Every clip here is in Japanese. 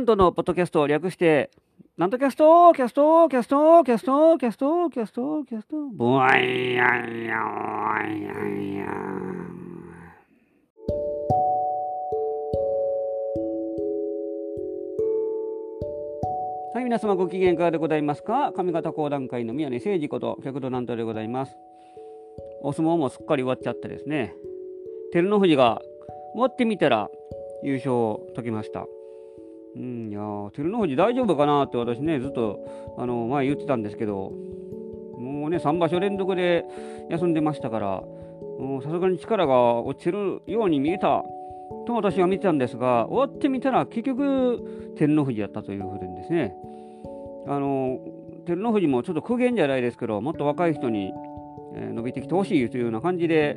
なんとのポッドキャストを略して、なんとキャストキャストキャストキャストキャストキャストキャストブワイヤンヤワイヤンヤンはい、皆様ご機嫌いかがでございますか？上方講談会の宮根誠司こと客土南東でございます。お相撲もすっかり終わっちゃってですね、照ノ富士が終わってみたら優勝を解きました。うん、いや照ノ富士大丈夫かなって私ね、ずっとあの前言ってたんですけど、もうね、3場所連続で休んでましたから、さすがに力が落ちるように見えたと私は見てたんですが、終わってみたら結局、照ノ富士だったというふうでですね、あの照ノ富士もちょっと苦言じゃないですけど、もっと若い人に、え伸びてきてほしいというような感じで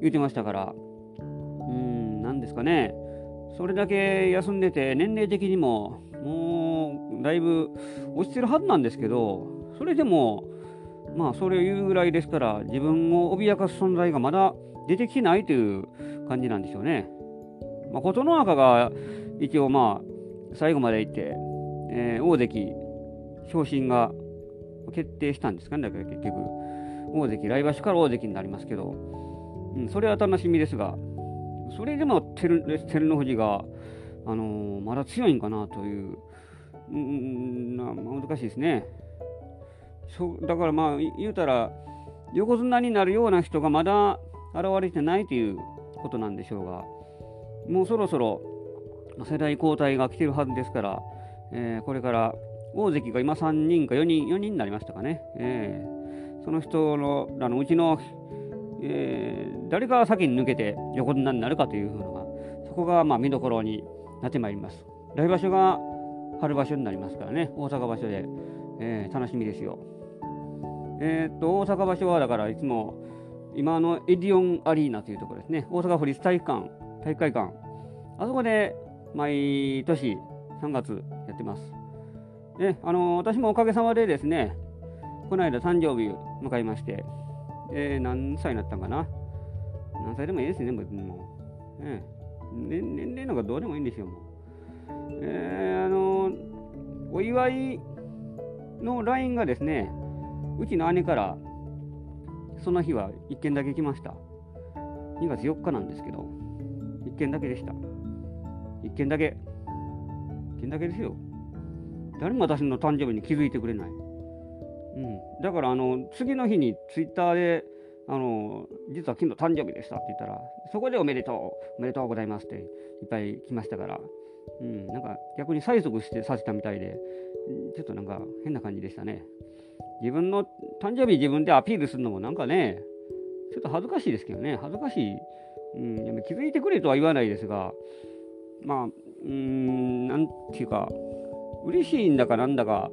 言ってましたから、うん、なんですかね、それだけ休んでて、年齢的にももうだいぶ落ちてるはずなんですけど、それでも、まあ、それを言うぐらいですから、自分を脅かす存在がまだ出てきてないという感じなんでしょうね。まあ、琴ノ若が一応、まあ、最後まで行って、えー大関昇進が決定したんですかね、だから結局。大関、来場所から大関になりますけど、うん、それは楽しみですが、それでも照照ノ富士が、あのーまだ強いんかなという、うん、な難しいですね。そだからまあ、言うたら、横綱になるような人がまだ現れてないということなんでしょうが、もうそろそろ世代交代が来てるはずですから、えーこれから大関が今3人か4人、4人になりましたかね。えーその人のあのうちの、えー誰が先に抜けて横綱になるかというのが、そこがまあ見どころになってまいります。来場所が春場所になりますからね、大阪場所で、えー楽しみですよ。えーっと、大阪場所はだからいつも今のエディオンアリーナというところですね、大阪府立体育館、体育会館、あそこで毎年3月やってます。で、あの私もおかげさまでですね、この間誕生日を迎えまして、えー何歳になったんかな？何歳でもいいですね、別にもう。ね年年齢なんかどうでもいいんですよ、もう。えーあのお祝いの LINE がですね、うちの姉から、その日は1件だけ来ました。2月4日なんですけど、1件だけでした。1件だけ。1件だけですよ。誰も私の誕生日に気づいてくれない。うん、だからあの次の日にツイッターであの実は昨日誕生日でしたって言ったらそこでおめでとうおめでとうございますっていっぱい来ましたから、うん、なんか逆に催促してさせたみたいでちょっとなんか変な感じでしたね。自分の誕生日自分でアピールするのもなんかねちょっと恥ずかしいですけどね。恥ずかしい、うん、やっぱ気づいてくれとは言わないですがまあうーんなんていうか嬉しいんだかなんだか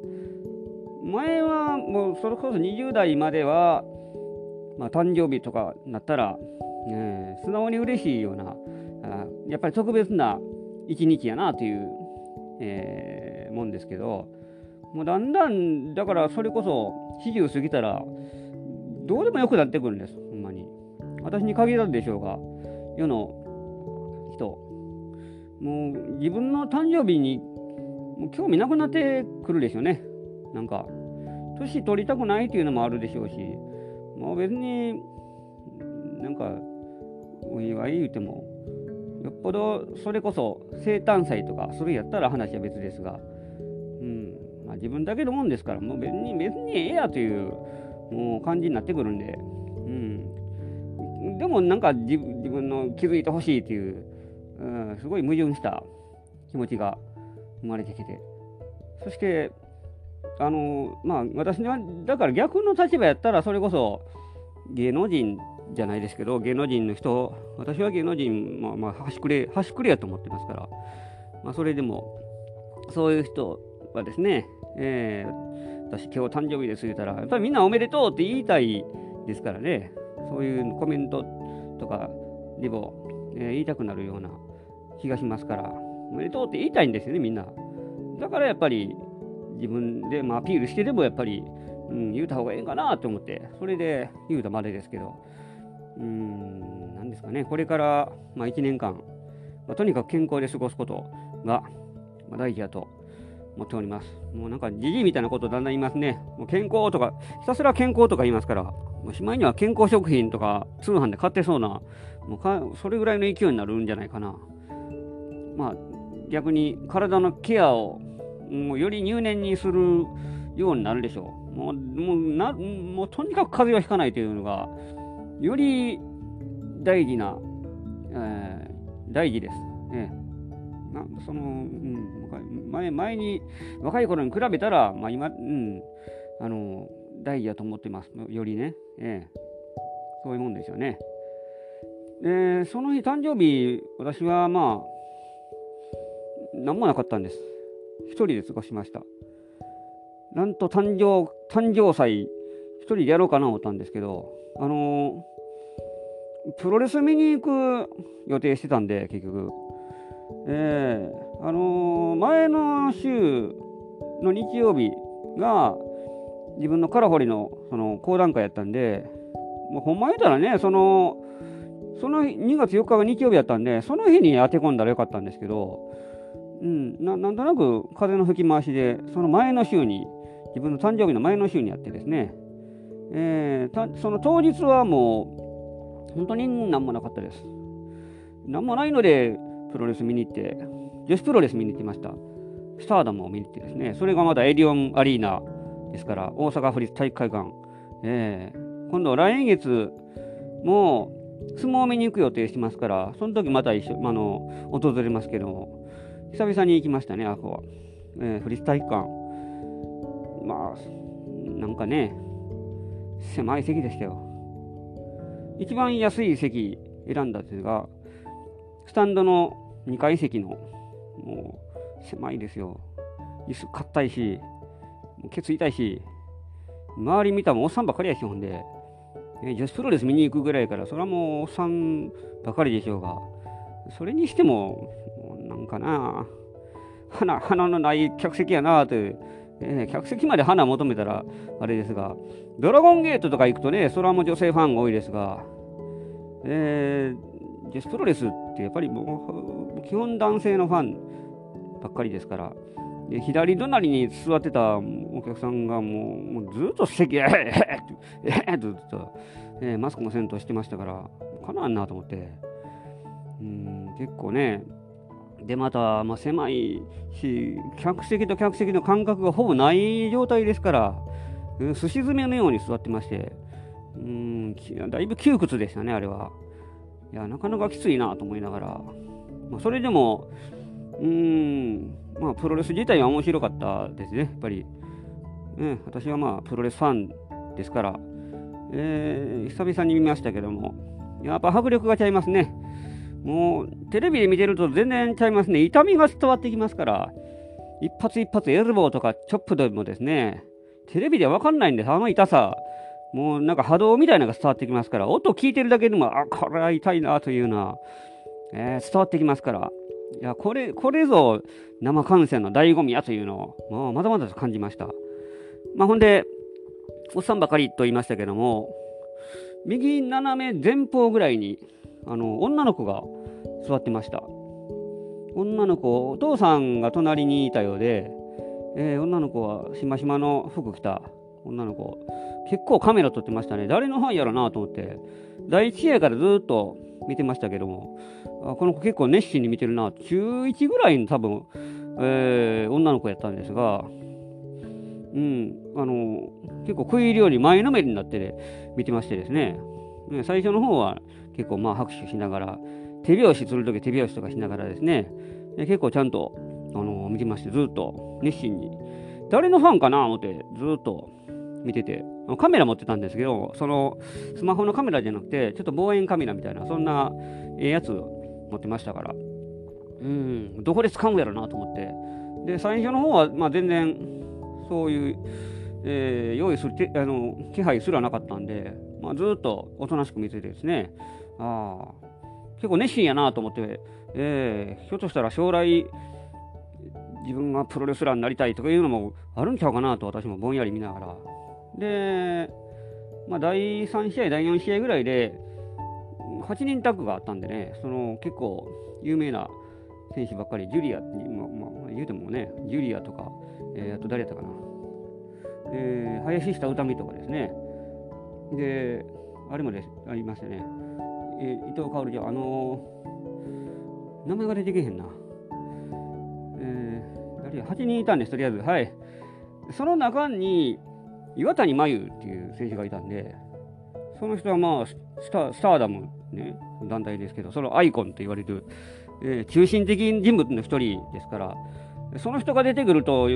前はもうそれこそ20代までは、まあ、誕生日とかなったら、えー素直に嬉しいようなあやっぱり特別な一日やなという、えーもんですけどもうだんだんだからそれこそ40過ぎたらどうでもよくなってくるんですほんまに。私に限らずでしょうが世の人。もう自分の誕生日にもう興味なくなってくるでしょうね。なんか、年取りたくないっていうのもあるでしょうし、もう別に、なんか、お祝い言うても、よっぽどそれこそ生誕祭とか、それやったら話は別ですが、うん、まあ、自分だけのもんですから、もう別に、別にええやという、もう感じになってくるんで、うん。でもなんか自分の気づいてほしいという、うん、すごい矛盾した気持ちが生まれてきて、そして、あのまあ私はだから逆の立場やったらそれこそ芸能人じゃないですけど芸能人の人私は芸能人まあまあ端くれ端くれやと思ってますから、まあ、それでもそういう人はですね、えー私今日誕生日です言ったらやっぱりみんなおめでとうって言いたいですからね。そういうコメントとかでも、えー言いたくなるような気がしますからおめでとうって言いたいんですよねみんな。だからやっぱり自分でまあアピールしてでもやっぱり、うん、言うた方がいいんかなと思って、それで言うたまでですけど、うーん、なんですかね、これから、まあ、1年間、まあ、とにかく健康で過ごすことがまあ、大事だと思っております。もうなんか、じじいみたいなことだんだん言いますね。もう健康とか、ひたすら健康とか言いますから、もうしまいには健康食品とか通販で買ってそうな、もうかそれぐらいの勢いになるんじゃないかな。まあ、逆に体のケアをもうより入念にするようになるでしょう。もう、もうな、もうとにかく風邪をひかないというのが、より大事な、えー、大事です。ええ、なその、うん、前前に若い頃に比べたら、まあ、今、うん、あの大事だと思ってます。よりね、ええ、そういうもんですよね。で、その日誕生日、私はまあ、何もなかったんです。一人で過ごしました。なんと誕生、誕生祭、一人でやろうかな思ったんですけど、あのー、プロレス見に行く予定してたんで、結局。えー、あのー、前の週の日曜日が、自分のカラホリのその講談会やったんで、もうほんま言うたらね、その、その2月4日が日曜日やったんで、その日に当て込んだらよかったんですけど、うん、ななんとなく風の吹き回しで、その前の週に、自分の誕生日の前の週にやってですね、えー、その当日はもう、本当に何もなかったです。何もないので、プロレス見に行って、女子プロレス見に行ってました。スターダムを見に行ってですね、それがまだエディオンアリーナですから、大阪府立体育会館、えー、今度来月も相撲を見に行く予定してますから、その時また一緒、あの、訪れますけども、久々に行きましたね、あこは。えー、フリース体育館。まあ、なんかね、狭い席でしたよ。一番安い席選んだんですが、スタンドの2階席の、もう、狭いですよ。椅子硬いし、ケツ痛いし、周り見たらおっさんばっかりやし、ほんで、え女子プロレス見に行くぐらいから、それはもうおっさんばかりでしょうが、それにしても、かな、花花のない客席やなと。いう、えー、客席まで花求めたらあれですが、ドラゴンゲートとか行くとね、それはもう女性ファンが多いですが、えー、女子プロレスってやっぱりもう基本男性のファンばっかりですから、で左隣に座ってたお客さんがもうもうずっと席、えー、えー、えー、ずっと、えー、マスクもせんとしてましたから、かなんなと思って、うん結構ね、で、また、まあ、狭いし、客席と客席の間隔がほぼない状態ですから、すし詰めのように座ってまして、うん、だいぶ窮屈でしたね、あれは。いや、なかなかきついなと思いながら、まあ、それでも、うん、まあ、プロレス自体は面白かったですね、やっぱり。ね、私はまあ、プロレスファンですから、えー、久々に見ましたけども、やっぱ迫力がちゃいますね。もうテレビで見てると全然ちゃいますね。痛みが伝わってきますから、一発一発エルボーとかチョップでもですね、テレビでは分かんないんです。あの痛さ、もうなんか波動みたいなのが伝わってきますから、音聞いてるだけでも、あ、これは痛いなというのは、えー、伝わってきますから、いや、これ、これぞ生観戦の醍醐味やというのを、もうまだまだと感じました。まあ、ほんで、おっさんばかりと言いましたけども、右斜め前方ぐらいにあの女の子が座ってました。女の子お父さんが隣にいたようで、えー、女の子はしましまの服着た。女の子結構カメラ撮ってましたね。誰のファンやろなと思って第1試合からずっと見てましたけどもあこの子結構熱心に見てるな。中1ぐらいの多分、えー、女の子やったんですがうんあの結構食い入るように前のめりになって、ね、見てましてですね。ね最初の方は結構まあ拍手しながら、手拍子するとき手拍子とかしながらですね、で結構ちゃんと、あの、見てまして、ずっと熱心に、誰のファンかな思って、ずっと見てて、カメラ持ってたんですけど、そのスマホのカメラじゃなくて、ちょっと望遠カメラみたいな、そんなええやつ持ってましたから、うん、どこで使うんやろなと思って、で、最初の方は、まあ、全然、そういう、えー、用意するあの気配すらなかったんで、まあ、ずっとおとなしく見ててですね、あ結構熱心やなと思って、えー、ひょっとしたら将来自分がプロレスラーになりたいとかいうのもあるんちゃうかなと私もぼんやり見ながらで、まあ、第3試合第4試合ぐらいで8人タッグがあったんでねその結構有名な選手ばっかりジュリアっていう、まあまあ言うてもね、ジュリアとか、えー、あと誰やったかな。えー、林下歌美とかですね。で、あれもですありましたね。え、伊藤薫じゃ、あのー、名前が出てけへんな。えー、8人いたんです、とりあえず。はい。その中に、岩谷真由っていう選手がいたんで、その人はまあ、スタスターダム、ね、団体ですけど、そのアイコンと言われる、えー、中心的人物の一人ですから、その人が出てくると、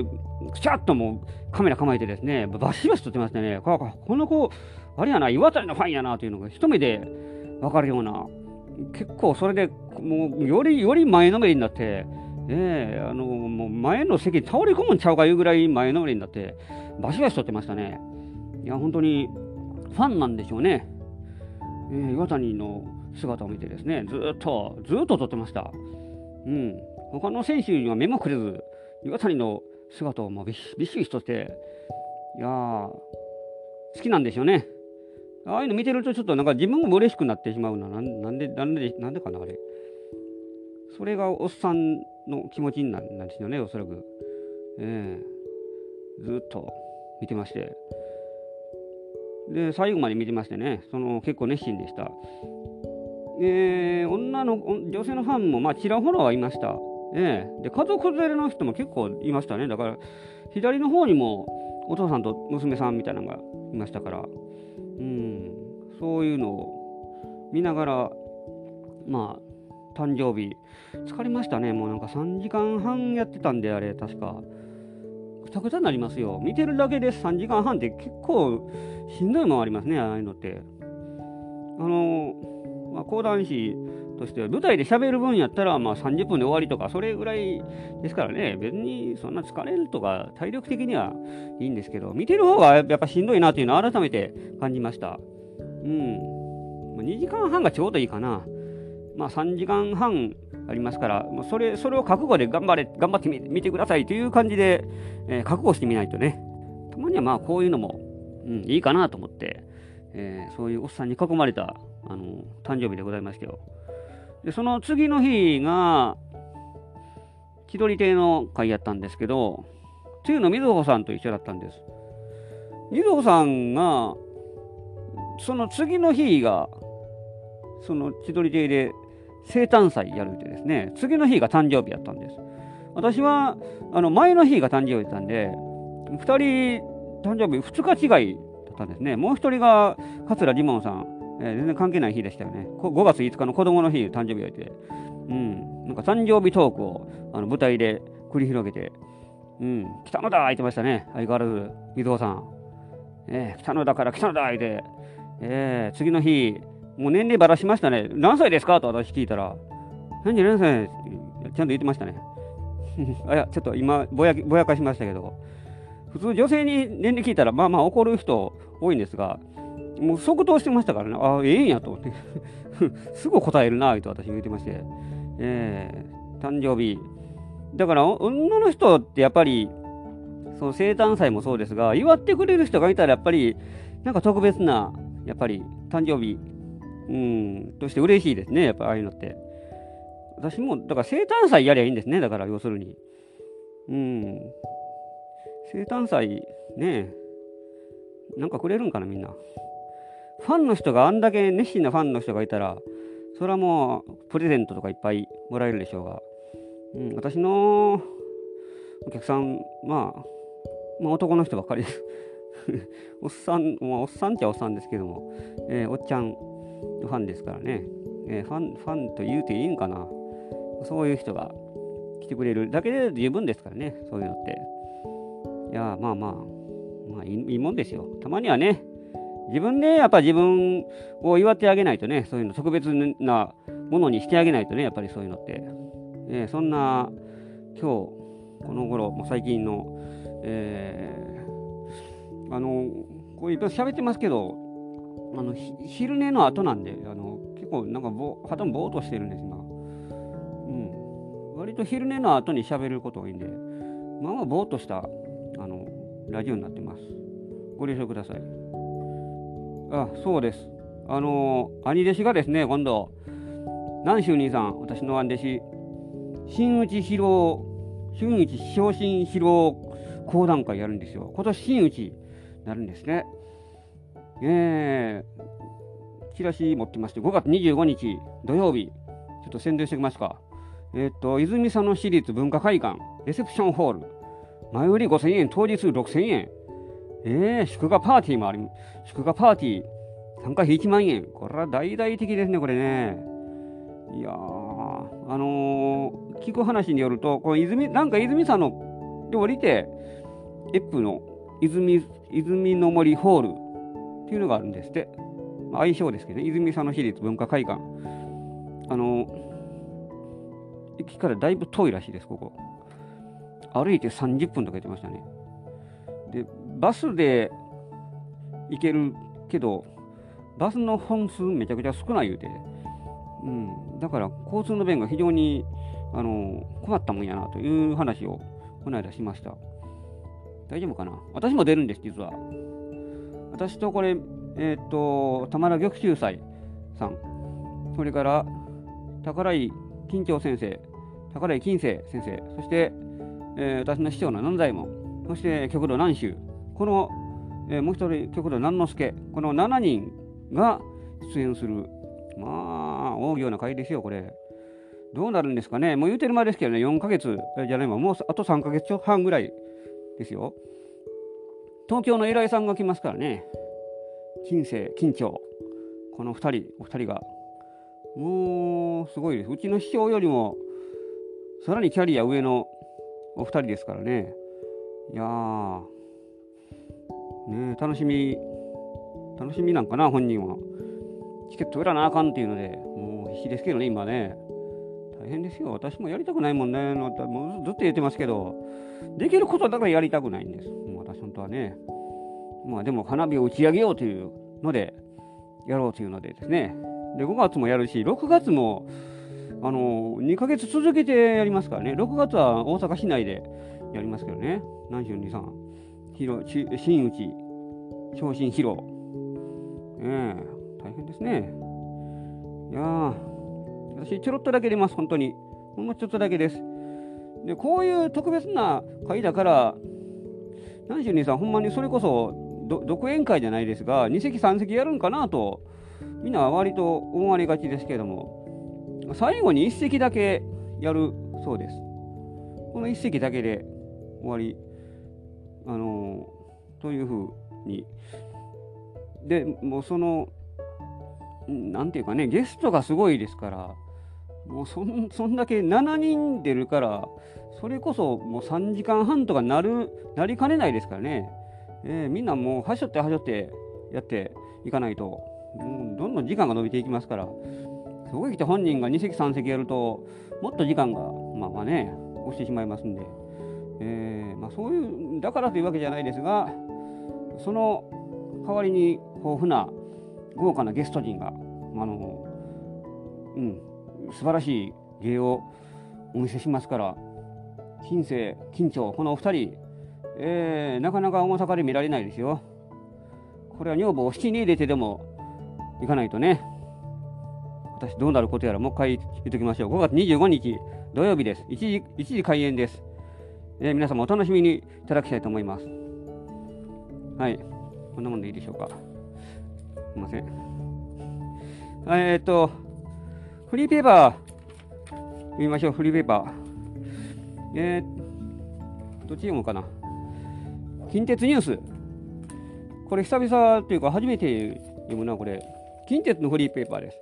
くちゃっともうカメラ構えてですね、バシバシ撮ってましてね、この子、あれやな、岩谷のファンやなというのが一目で分かるような、結構それでもうよりより前のめりになって、えー、あのもう前の席に倒れ込むんちゃうかいうぐらい前のめりになって、バシバシ撮ってましたね。いや、本当にファンなんでしょうね。えー、岩谷の姿を見てですね、ずっと、ずっと撮ってました。うん。他の選手には目もくれず、岩谷の姿をもうびっしりしとって、いや、好きなんでしょうね。ああいうの見てるとちょっとなんか自分も嬉しくなってしまうな。なんで、なんで、なんでかな、あれ。それがおっさんの気持ちになるんですよね、おそらく。ええー、ずっと見てまして。で、最後まで見てましてね、その結構熱心でした。えー、女の、女性のファンもまあちらほらはいました。ええー、で、家族連れの人も結構いましたね。だから、左の方にもお父さんと娘さんみたいなのがいましたから、そういうのを見ながら、まあ、誕生日、疲れましたね。もうなんか3時間半やってたんで、あれ、確か。くたくたになりますよ。見てるだけで3時間半って結構しんどいもんありますね、ああいうのって。あの、まあ、講談師としては舞台で喋る分やったらまあ30分で終わりとかそれぐらいですからね別にそんな疲れるとか体力的にはいいんですけど見てる方がやっぱしんどいなというのを改めて感じましたうん2時間半がちょうどいいかなまあ3時間半ありますから、まあ、それそれを覚悟で頑張れ頑張ってみてくださいという感じで、えー、覚悟してみないとねたまにはまあこういうのもうん、いいかなと思って、えー、そういうおっさんに囲まれた、あの、誕生日でございましたよ。で、その次の日が、千鳥亭の会やったんですけど、つゆのみずほさんと一緒だったんです。みずほさんが、その次の日が、その千鳥亭で生誕祭やるってですね、次の日が誕生日やったんです。私は、あの、前の日が誕生日だったんで、2人誕生日2日違いだったんですね。もう一人が桂ジモンさん、えー、全然関係ない日でしたよね。5月5日の子供の日、誕生日がいて、うん、なんか誕生日トークをあの舞台で繰り広げて、うん、来たのだ言ってましたね。相変わらず、水尾さん。えー、来たのだから来たのだ言って、えー、次の日、もう年齢ばらしましたね。何歳ですかと私聞いたら、何何歳ちゃんと言ってましたね。あや、ちょっと今ぼや、ぼやかしましたけど、普通女性に年齢聞いたらまあまあ怒る人多いんですがもう即答してましたからね。ああええんやと思って。すぐ答えるなと私言ってまして、えー、誕生日。だから女の人ってやっぱりその生誕祭もそうですが祝ってくれる人がいたらやっぱりなんか特別なやっぱり誕生日うんとして嬉しいですねやっぱああいうのって。私もだから生誕祭やりゃいいんですねだから要するに。うん。生誕祭ねなんかくれるんかなみんな。ファンの人があんだけ熱心なファンの人がいたらそれはもうプレゼントとかいっぱいもらえるでしょうが、うん、私のお客さん、まあ、まあ男の人ばっかりです。おっさん、まあ、おっさんっちゃおっさんですけども、えー、おっちゃんファンですからね、えー、ファンファンと言うていいんかなそういう人が来てくれるだけで十分ですからねそういうのっていや、まあまあ、まあいいいいもんですよ。たまにはね、自分でやっぱ自分を祝ってあげないとね、そういうの特別なものにしてあげないとね、やっぱりそういうのって。ね、そんな、今日、この頃、もう最近の、えー、あの、こういっぱい喋ってますけど、あの昼寝の後なんで、あの結構なんかぼ頭ぼーっとしてるんです、今。うん。割と昼寝の後に喋ることがいいんで、まあまあぼーっとしたあのラジオになってます。ご了承ください。あ、そうです。あの兄弟子がですね、今度、南州兄さん、私の兄弟子、新内博新内昇進披露講談会やるんですよ。今年新内なるんですね。えー、チラシ持ってまして、5月25日土曜日、ちょっと宣伝しておきますか。えっ、と、泉佐野市立文化会館、レセプションホール、前売り5000円、当日6000円。えー、祝賀パーティーもあり、祝賀パーティー、参加費1万円。これは大々的ですね、これね。いや、あのー、聞く話によると、この泉、なんか泉佐野で降りて、エップの泉、泉の森ホールっていうのがあるんですって。まあ、相性ですけどね、泉佐野市立文化会館。あの駅からだいぶ遠いらしいです、ここ。歩いて30分とか言ってましたね。で、バスで行けるけど、バスの本数めちゃくちゃ少ない言うて、うん、だから交通の便が非常にあの困ったもんやなという話をこの間しました。大丈夫かな？私も出るんです、実は。私とこれ、えっ、ー、と、田玉秀斎さん、それから宝井金長先生、宝井金星先生、そして、えー、私の師匠の南左衛門、そして極道南州、この、えー、もう一人極道南之助、この7人が出演する、まあ、大行な会ですよ、これ。どうなるんですかね、もう言うてる間ですけどね、4ヶ月じゃないもうあと3ヶ月半ぐらいですよ。東京の偉いさんが来ますからね、金星、金長、この2人、お二人がもうすごいです。うちの師匠よりもさらにキャリア上のお二人ですからね。いやー、ね楽しみ、楽しみなんかな、本人は。チケット売らなあかんっていうので、もう必死ですけどね、今ね。大変ですよ。私もやりたくないもんね。もうずっと言ってますけど、できることだからやりたくないんです。もう私本当はね。まあでも花火を打ち上げようというので、やろうというのでですね。で、5月もやるし、6月も、あの、2ヶ月続けてやりますからね。6月は大阪市内でやりますけどね。何春二三。広、新内、昇進披露。ええ大変ですね。いや私、ちょろっとだけ出ます、本当に。ほんのちょっとだけです。で、こういう特別な会だから、何春二三、ほんまにそれこそ、独演会じゃないですが、2席3席やるんかなとみんな割と思われがちですけども、最後に1席だけやるそうです。この1席だけで終わり、あのー、というふうに。で、もうその、なんていうかね、ゲストがすごいですから、もうそんそんだけ7人出るから、それこそもう3時間半とかなるなりかねないですからね、えー、みんなもうはしょってはしょってやっていかないと。もうどんどん時間が伸びていきますから、そこへ来て本人が2席3席やると、もっと時間が、まあまあね、押してしまいますんで、えー、まあ、そういう、だからというわけじゃないですが、その代わりに豊富な豪華なゲスト陣が、あの、うん、素晴らしい芸をお見せしますから、金星、金長、このお二人、えー、なかなか大阪で見られないですよ。これは女房を引きに入れてでも行かないとね、私どうなることやらもう一回言っておきましょう。5月25日土曜日です。1時 ,1 時開演です、えー、皆様お楽しみにいただきたいと思います。はい。こんなもんでいいでしょうか。すいません。えー、っと、フリーペーパー、見ましょう、フリーペーパー。えー、どっち読むかな。近鉄ニュース。これ久々というか初めて読むな、これ。近鉄のフリーペーパーです。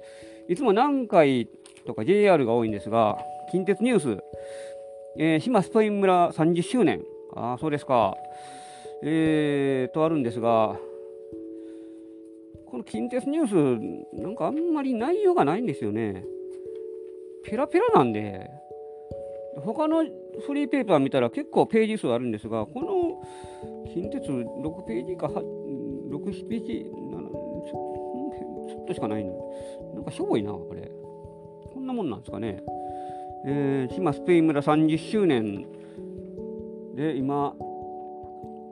いつも南海とか JR が多いんですが、近鉄ニュース、えー、島スペイン村30周年。ああ、そうですか。えー、とあるんですが、この近鉄ニュース、なんかあんまり内容がないんですよね。ペラペラなんで、他のフリーペーパー見たら結構ページ数あるんですが、この近鉄6ページか6ページ、ちょっとしかないの。なんかしょぼいな、これ。こんなもんなんですかね。えー、島スペイン村30周年で今、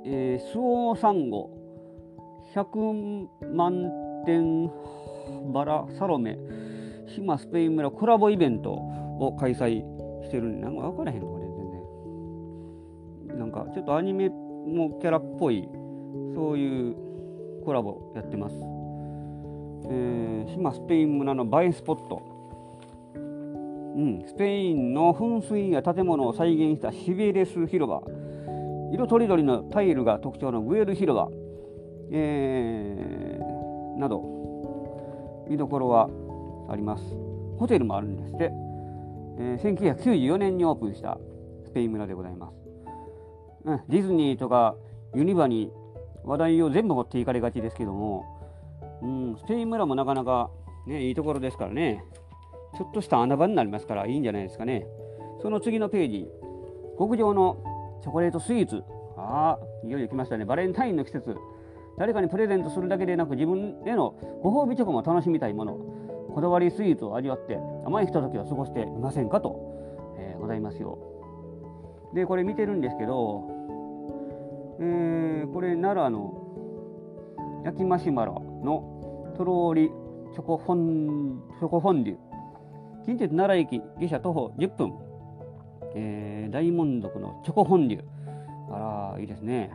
えー、スオーサンゴ100万点バラサロメ島スペイン村コラボイベントを開催してるんで、なんか分からへんのこれ全然。なんかちょっとアニメもキャラっぽいそういうコラボやってます、えー、島スペイン村の映えスポット。うん、スペインの噴水や建物を再現したシベレス広場。色とりどりのタイルが特徴のグエル広場、えー、など。見どころはあります。ホテルもあるんですって、えー、1994年にオープンしたスペイン村でございます、うん、ディズニーとかユニバに話題を全部持っていかれがちですけども、うん、スペイン村もなかなか、ね、いいところですからね。ちょっとした穴場になりますからいいんじゃないですかね。その次のページ。極上のチョコレートスイーツ。ああいよいよ来ましたね。バレンタインの季節。誰かにプレゼントするだけでなく自分へのご褒美チョコも楽しみたいもの。こだわりスイーツを味わって甘いひとときを過ごしてみませんかと、えー、ございますよ。でこれ見てるんですけど、えー、これ奈良の焼きマシュマロのとろりチョコフォンチョコフォンデュ。近鉄奈良駅下車徒歩10分、えー、大門族のチョコフォンデュ。あらいいですね。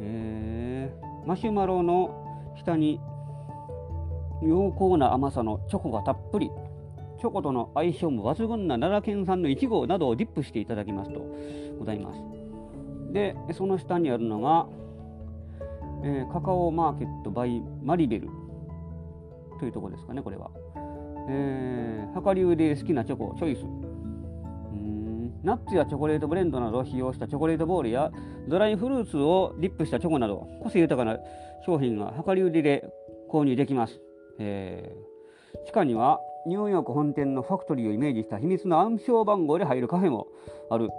えー、マシュマロの下に濃厚な甘さのチョコがたっぷり。チョコとの相性も抜群な奈良県産のいちごなどをディップしていただきますと。ございます。でその下にあるのが、えー、カカオマーケットバイマリベル。というところですかねこれは、えー、量り売りで好きなチョコチョイス。ナッツやチョコレートブレンドなどを使用したチョコレートボールやドライフルーツをディップしたチョコなど個性豊かな商品が量り売りで購入できます、えー、地下にはニューヨーク本店のファクトリーをイメージした秘密の暗証番号で入るカフェもある。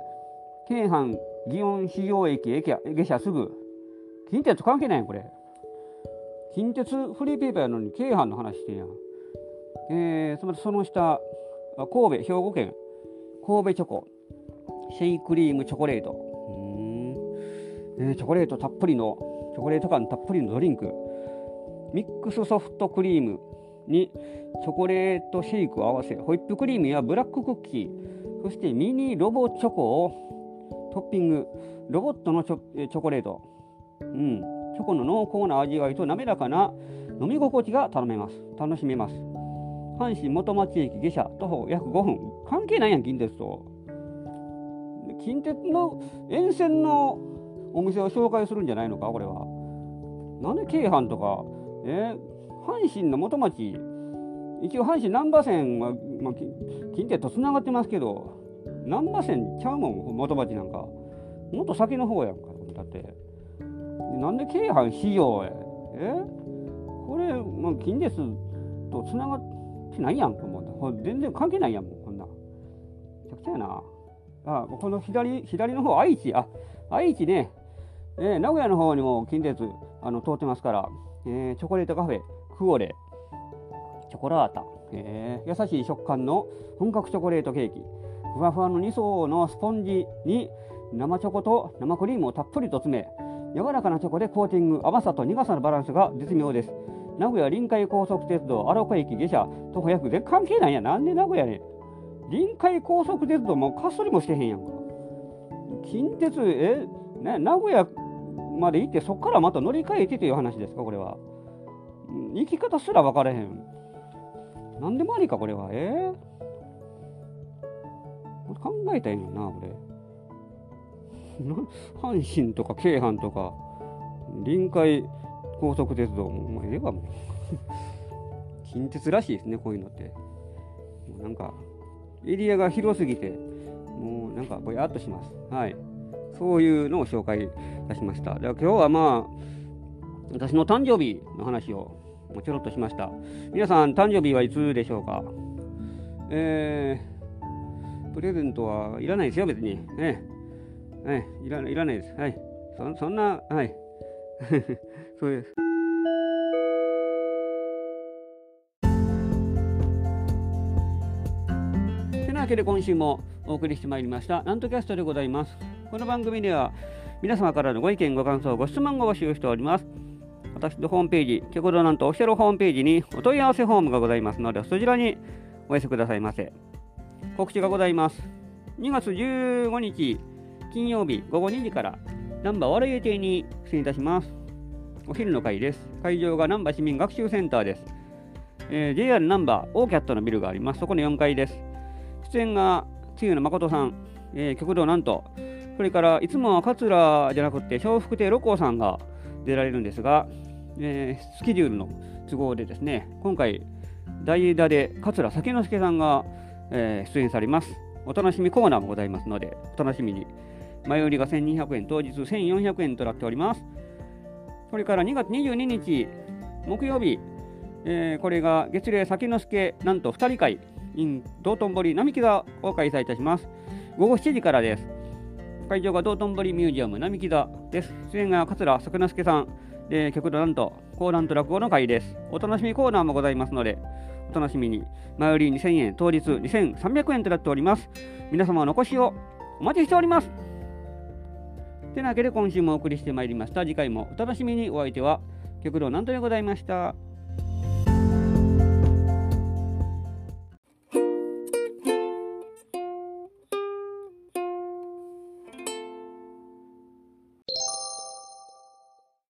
京阪祇園市場駅下車すぐ。近鉄関係ないこれ。近鉄フリーペーパーやのに京阪の話してんや。んえー、その下神戸兵庫県。神戸チョコ。シェイクリームチョコレート。うん、えー、チョコレートたっぷりの、チョコレート感たっぷりのドリンク。ミックスソフトクリームにチョコレートシェイクを合わせ、ホイップクリームやブラッククッキー、そしてミニロボチョコをトッピング、ロボットのチョチョコレート。うん、チョコの濃厚な味わいと滑らかな飲み心地が頼めます。楽しめます。阪神元町駅下車徒歩約5分。関係ないやん、近鉄と。近鉄の沿線のお店を紹介するんじゃないのかこれは。なんで京阪とか、え、阪神の元町一応阪神難波線は、まあ、近鉄とつながってますけど難波線ちゃうもん元町なんか。もっと先の方やんかだって。なんで京阪市場へえ？これ、まあ、近鉄とつながってないやんかもう全然関係ないやんこんな。めちゃくちゃやな。あこの左左の方、愛知、あ愛知ね、えー、名古屋の方にも近鉄あの通ってますから、えー、チョコレートカフェ、クオレ、チョコラータ、えー、優しい食感の本格チョコレートケーキ、ふわふわの2層のスポンジに生チョコと生クリームをたっぷりと詰め、柔らかなチョコでコーティング、甘さと苦さのバランスが絶妙です。名古屋臨海高速鉄道荒岡駅下車。徒歩約で関係ないや。なんで名古屋ね臨海高速鉄道もかすりもしてへんやんか。近鉄、え、ね、名古屋まで行って、そこからまた乗り換えてという話ですか、これは。行き方すら分からへん。なんでもありか、これは。えー、考えたらいいのな、これ。阪神とか京阪とか、臨海高速鉄道も、まあ、ええわ、もう。近鉄らしいですね、こういうのって。もうなんか、エリアが広すぎて、もうなんかぼやっとします。はい。そういうのを紹介いたしました。では今日はまあ、私の誕生日の話をちょろっとしました。皆さん、誕生日はいつでしょうか？えー、プレゼントはいらないですよ、別に。ね。ねいらいらないです。はい。そそんな、はい。そうです。わけで今週もお送りしてまいりましたなんとキャストでございますこの番組では皆様からのご意見ご感想ご質問を募集しております。私のホームページ、ケコドなんとオフィシャルホームページにお問い合わせフォームがございますので、そちらにお寄せくださいませ。告知がございます。2月15日金曜日午後2時から難波笑い亭に出演いたします。お昼の会です。会場が難波市民学習センターです、えー、JR 難波オーキャットのビルがあります。そこの4階です。出演が千代野誠さん、えー、極道なんとそれからいつもは桂じゃなくて笑福亭六甲さんが出られるんですが、えー、スケジュールの都合でですね今回代打で桂酒之助さんが、えー、出演されます。お楽しみコーナーもございますのでお楽しみに。前売りが1200円当日1400円となっております。それから2月22日木曜日、えー、これが月齢酒之助なんと2人会 in 道頓堀並木座を開催いたします。午後7時からです。会場が道頓堀ミュージアム並木座です。出演が桂作之助さん。で極度なんと講談と落語の会です。お楽しみコーナーもございますのでお楽しみに。前売り2000円当日2300円となっております。皆様のお越しをお待ちしております。てなわけで今週もお送りしてまいりました。次回もお楽しみに。お相手は極道なんとでございました。